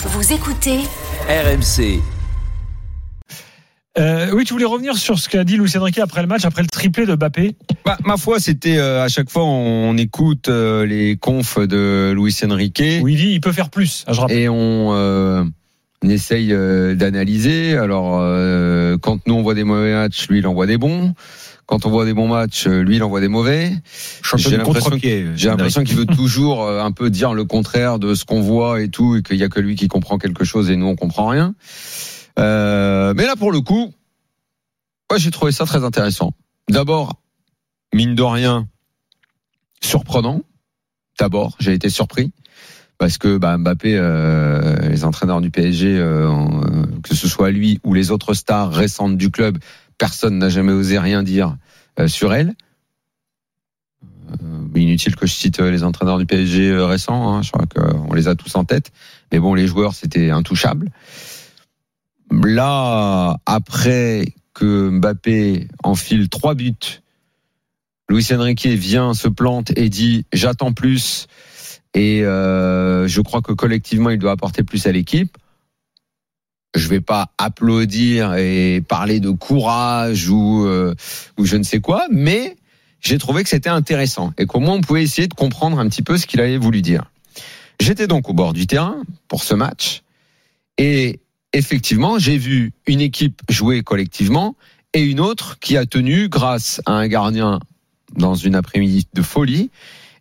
Vous écoutez RMC. Euh, oui, tu voulais revenir sur ce qu'a dit Luis Enrique après le match, après le triplé de Mbappé. Bah, ma foi, c'était euh, à chaque fois on écoute euh, les confs de Luis Enrique Où il dit il peut faire plus. Je rappelle. et on, euh, on essaye euh, d'analyser. Alors, euh, quand nous on voit des mauvais matchs, lui il en voit des bons. Quand on voit des bons matchs, euh, lui il en voit des mauvais. J'ai l'impression contre-pied. J'ai l'impression qu'il veut toujours euh, un peu dire le contraire de ce qu'on voit et tout, et qu'il y a que lui qui comprend quelque chose et nous on comprend rien. Euh, mais là pour le coup, moi j'ai trouvé ça très intéressant. D'abord, mine de rien, surprenant. D'abord, j'ai été surpris parce que bah, Mbappé, euh, les entraîneurs du PSG, euh, euh, que ce soit lui ou les autres stars récentes du club, personne n'a jamais osé rien dire euh, sur elle. Euh, inutile que je cite les entraîneurs du PSG récents, hein, je crois qu'on les a tous en tête. Mais bon, les joueurs, c'était intouchable. Là, après que Mbappé enfile trois buts, Luis Enrique vient, se plante et dit j'attends plus et euh, je crois que collectivement il doit apporter plus à l'équipe. Je vais pas applaudir et parler de courage ou euh, ou je ne sais quoi, mais j'ai trouvé que c'était intéressant et qu'au moins on pouvait essayer de comprendre un petit peu ce qu'il avait voulu dire. J'étais donc au bord du terrain pour ce match et effectivement j'ai vu une équipe jouer collectivement et une autre qui a tenu grâce à un gardien dans une après-midi de folie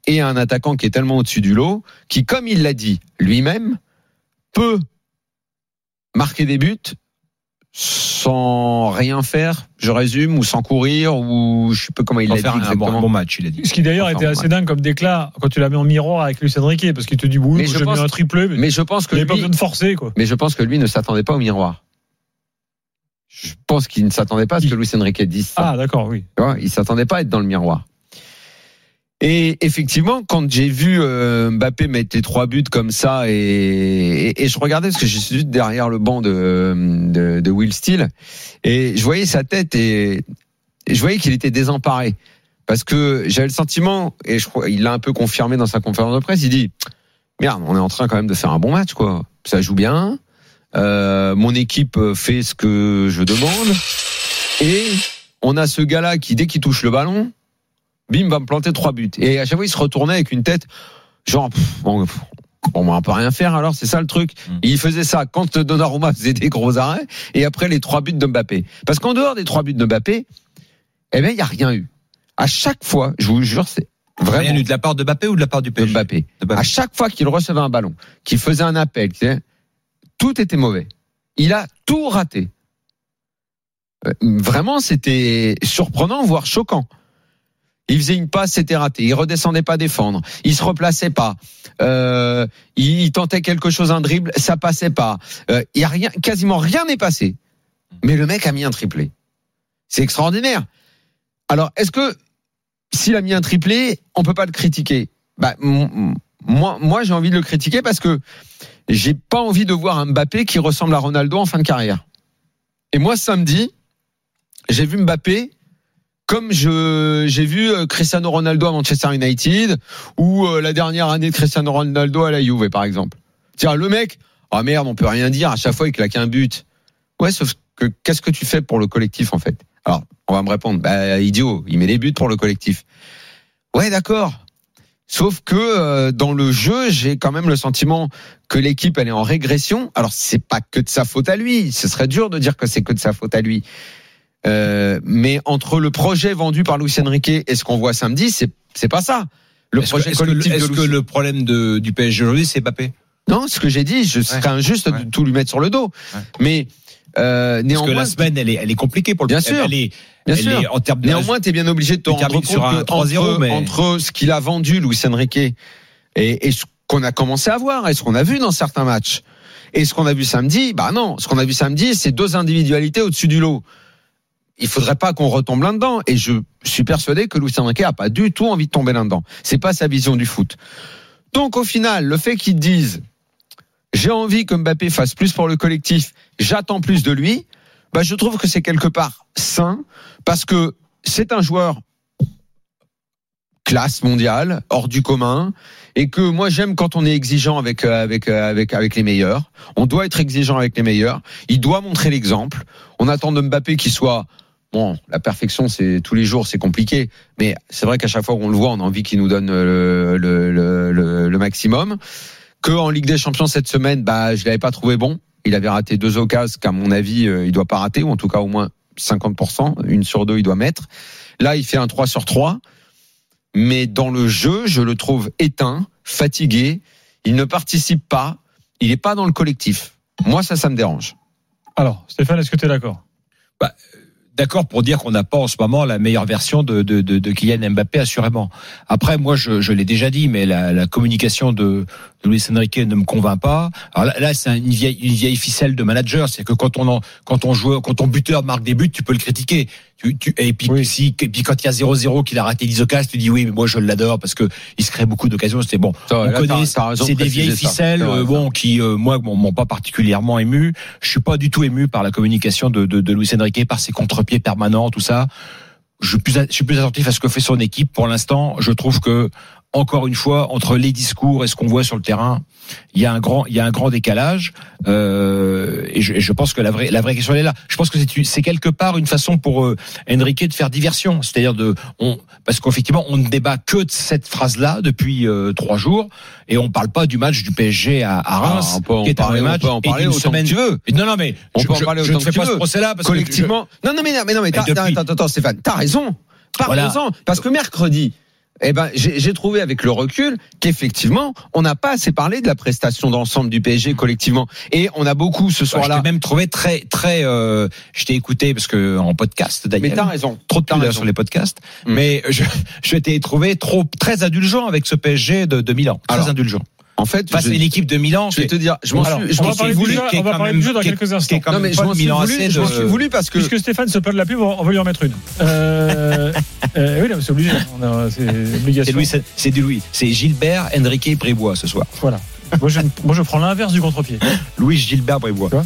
et à un attaquant qui est tellement au-dessus du lot qui, comme il l'a dit lui-même, peut marquer des buts sans rien faire, je résume, ou sans courir, ou je sais pas comment il l'a dit un bon, match, il a dit. Ce qui d'ailleurs était assez dingue comme déclat quand tu la mets en miroir avec Luis Enrique, parce qu'il te dit oui, Mais je j'ai mis un triplé, mais, Mais je pense que il n'y avait pas lui, besoin de forcer quoi. mais je pense que lui ne s'attendait pas au miroir. Je pense qu'il ne s'attendait pas à ce que Luis Enrique dise ça. Ah d'accord, oui. Tu vois, il s'attendait pas à être dans le miroir. Et effectivement, quand j'ai vu euh, Mbappé mettre les trois buts comme ça, et, et, je regardais parce que je suis derrière le banc de, de, de Will Steele, et je voyais sa tête et, et je voyais qu'il était désemparé. Parce que j'avais le sentiment, et je crois, il l'a un peu confirmé dans sa conférence de presse, il dit, merde, on est en train quand même de faire un bon match, quoi. Ça joue bien, euh, mon équipe fait ce que je demande, et on a ce gars-là qui, dès qu'il touche le ballon, bim, va me planter trois buts. Et à chaque fois, il se retournait avec une tête, genre, pff, bon, pff, on peut rien faire alors, c'est ça le truc. Mm. Et il faisait ça quand Donnarumma faisait des gros arrêts, et après les trois buts de Mbappé. Parce qu'en dehors des trois buts de Mbappé, eh ben, il y a rien eu. À chaque fois, je vous jure, c'est Rien vraiment eu de la part de Mbappé ou de la part du de PSG Mbappé. De Mbappé. À chaque fois qu'il recevait un ballon, qu'il faisait un appel, tu sais, tout était mauvais. Il a tout raté. Euh, Vraiment, c'était surprenant, voire choquant. Il faisait une passe, c'était raté. Il redescendait pas défendre. Il se replaçait pas. Euh, il, il tentait quelque chose, un dribble, ça passait pas. Euh, il y a rien, quasiment rien n'est passé. Mais le mec a mis un triplé. C'est extraordinaire. Alors, est-ce que s'il a mis un triplé, on peut pas le critiquer? Bah, moi, moi j'ai envie de le critiquer parce que j'ai pas envie de voir un Mbappé qui ressemble à Ronaldo en fin de carrière. Et moi, samedi, j'ai vu Mbappé comme je j'ai vu euh, Cristiano Ronaldo à Manchester United ou euh, la dernière année de Cristiano Ronaldo à la Juve, par exemple. Tiens, le mec, ah merde, on peut rien dire. À chaque fois, il claque un but. Ouais, sauf que qu'est-ce que tu fais pour le collectif en fait? Alors, on va me répondre, bah idiot, il met des buts pour le collectif. Ouais, d'accord. Sauf que euh, dans le jeu, j'ai quand même le sentiment que l'équipe elle est en régression. Alors c'est pas que de sa faute à lui. Ce serait dur de dire que c'est que de sa faute à lui. Euh, mais entre le projet vendu par Luis Enrique et ce qu'on voit samedi, c'est c'est pas ça. Le Est-ce projet que le- collectif de est-ce que le problème de, du PSG aujourd'hui, c'est Mbappé? Non, ce que j'ai dit, je serais injuste Ouais. de tout lui mettre sur le dos. Ouais. Mais euh, Parce que néanmoins, la semaine, elle est, elle est compliquée pour le Bien sûr. Elle est, bien elle sûr. est en termes de Néanmoins, tu es bien obligé de te rendre compte sur un que 3-0, entre, mais- entre ce qu'il a vendu, Luis Enrique, et, et ce qu'on a commencé à voir, et ce qu'on a vu dans certains matchs, et ce qu'on a vu samedi, bah non, ce qu'on a vu samedi, c'est deux individualités au-dessus du lot. Il faudrait pas qu'on retombe là-dedans, et je suis persuadé que Luis Enrique a pas du tout envie de tomber là-dedans. C'est pas sa vision du foot. Donc au final, le fait qu'ils disent j'ai envie que Mbappé fasse plus pour le collectif, j'attends plus de lui, bah je trouve que c'est quelque part sain parce que c'est un joueur classe mondiale, hors du commun, et que moi j'aime quand on est exigeant avec euh, euh, avec les meilleurs. On doit être exigeant avec les meilleurs. Il doit montrer l'exemple. On attend de Mbappé qu'il soit Bon, la perfection, c'est tous les jours, c'est compliqué. Mais c'est vrai qu'à chaque fois qu'on le voit, on a envie qu'il nous donne le, le, le, le, le maximum. Que en Ligue des Champions cette semaine, bah, je l'avais pas trouvé bon. Il avait raté deux occasions qu'à mon avis, euh, il doit pas rater, ou en tout cas au moins 50%. Une sur deux, il doit mettre. Là, il fait un 3 sur 3. Mais dans le jeu, je le trouve éteint, fatigué. Il ne participe pas. Il n'est pas dans le collectif. Moi, ça, ça me dérange. Alors, Stéphane, est-ce que tu es d'accord d'accord pour dire qu'on n'a pas en ce moment la meilleure version de, de, de, de Kylian Mbappé, assurément. Après, moi, je, l'ai déjà dit, mais la, communication de Luis Enrique ne me convainc pas. Alors là, là c'est une vieille, une vieille ficelle de manager, c'est que quand on en, quand on joue, quand ton buteur marque des buts, tu peux le critiquer. Tu, tu, et puis Oui. si, et puis quand il y a 0-0 qu'il a raté 10 occasions, tu dis oui, mais moi je l'adore parce que il se crée beaucoup d'occasions. C'était bon. Ça, On là, connaît, c'est des vieilles ficelles, euh, bon, qui euh, moi m'ont m'ont pas particulièrement ému. Je suis pas du tout ému par la communication de, de, de Luis Enrique, par ses contre-pieds permanents, tout ça. Je suis, plus, je suis plus attentif à ce que fait son équipe. Pour l'instant, je trouve que encore une fois, entre les discours et ce qu'on voit sur le terrain, il y a un grand, il y a un grand décalage. Euh, et, je, et je pense que la vraie, la vraie question elle est là. Je pense que c'est, quelque part une façon pour euh, Enrique de faire diversion, c'est-à-dire de, on, parce qu'effectivement, on ne débat que de cette phrase-là depuis euh, trois jours, et on parle pas du match du PSG à, à Reims, Ah, on peut en qui est un parler, on peut en semaine. que tu veux. Non, non, mais On je, peut en parler je autant ne fais que tu pas ce procès-là parce que collectivement. Non, non, mais non, mais non, mais t'as, Et depuis- attends, attends, attends, Stéphane, t'as raison. T'as Voilà. raison. Parce que mercredi, eh ben, j'ai, trouvé avec le recul qu'effectivement, on n'a pas assez parlé de la prestation d'ensemble du PSG collectivement. Et on a beaucoup ce je soir-là. t'ai même trouvé très, très. Euh, je t'ai écouté parce que en podcast, Mais Daniel. t'as raison. trop de raison. sur les podcasts, Mm. mais je, je t'ai trouvé trop très indulgent avec ce PSG de, de Milan, très Alors, indulgent. En fait, Face je, à une équipe de Milan, je vais te dire, je m'en suis, je on m'en va suis parler du voulu. jeu, on va parler même- du jeu dans quelques instants. quand Non, mais je m'en suis Milan voulu, je m'en suis voulu parce que. Puisque Stéphane se plaint de la pub, on va lui en mettre une. Euh, euh, oui, c'est obligé. C'est. Louis, c'est du Louis, c'est Gilbert, Enrique Brébois ce soir. Voilà. Moi je, moi, je prends l'inverse du contre-pied. Louis Gilbert Brébois.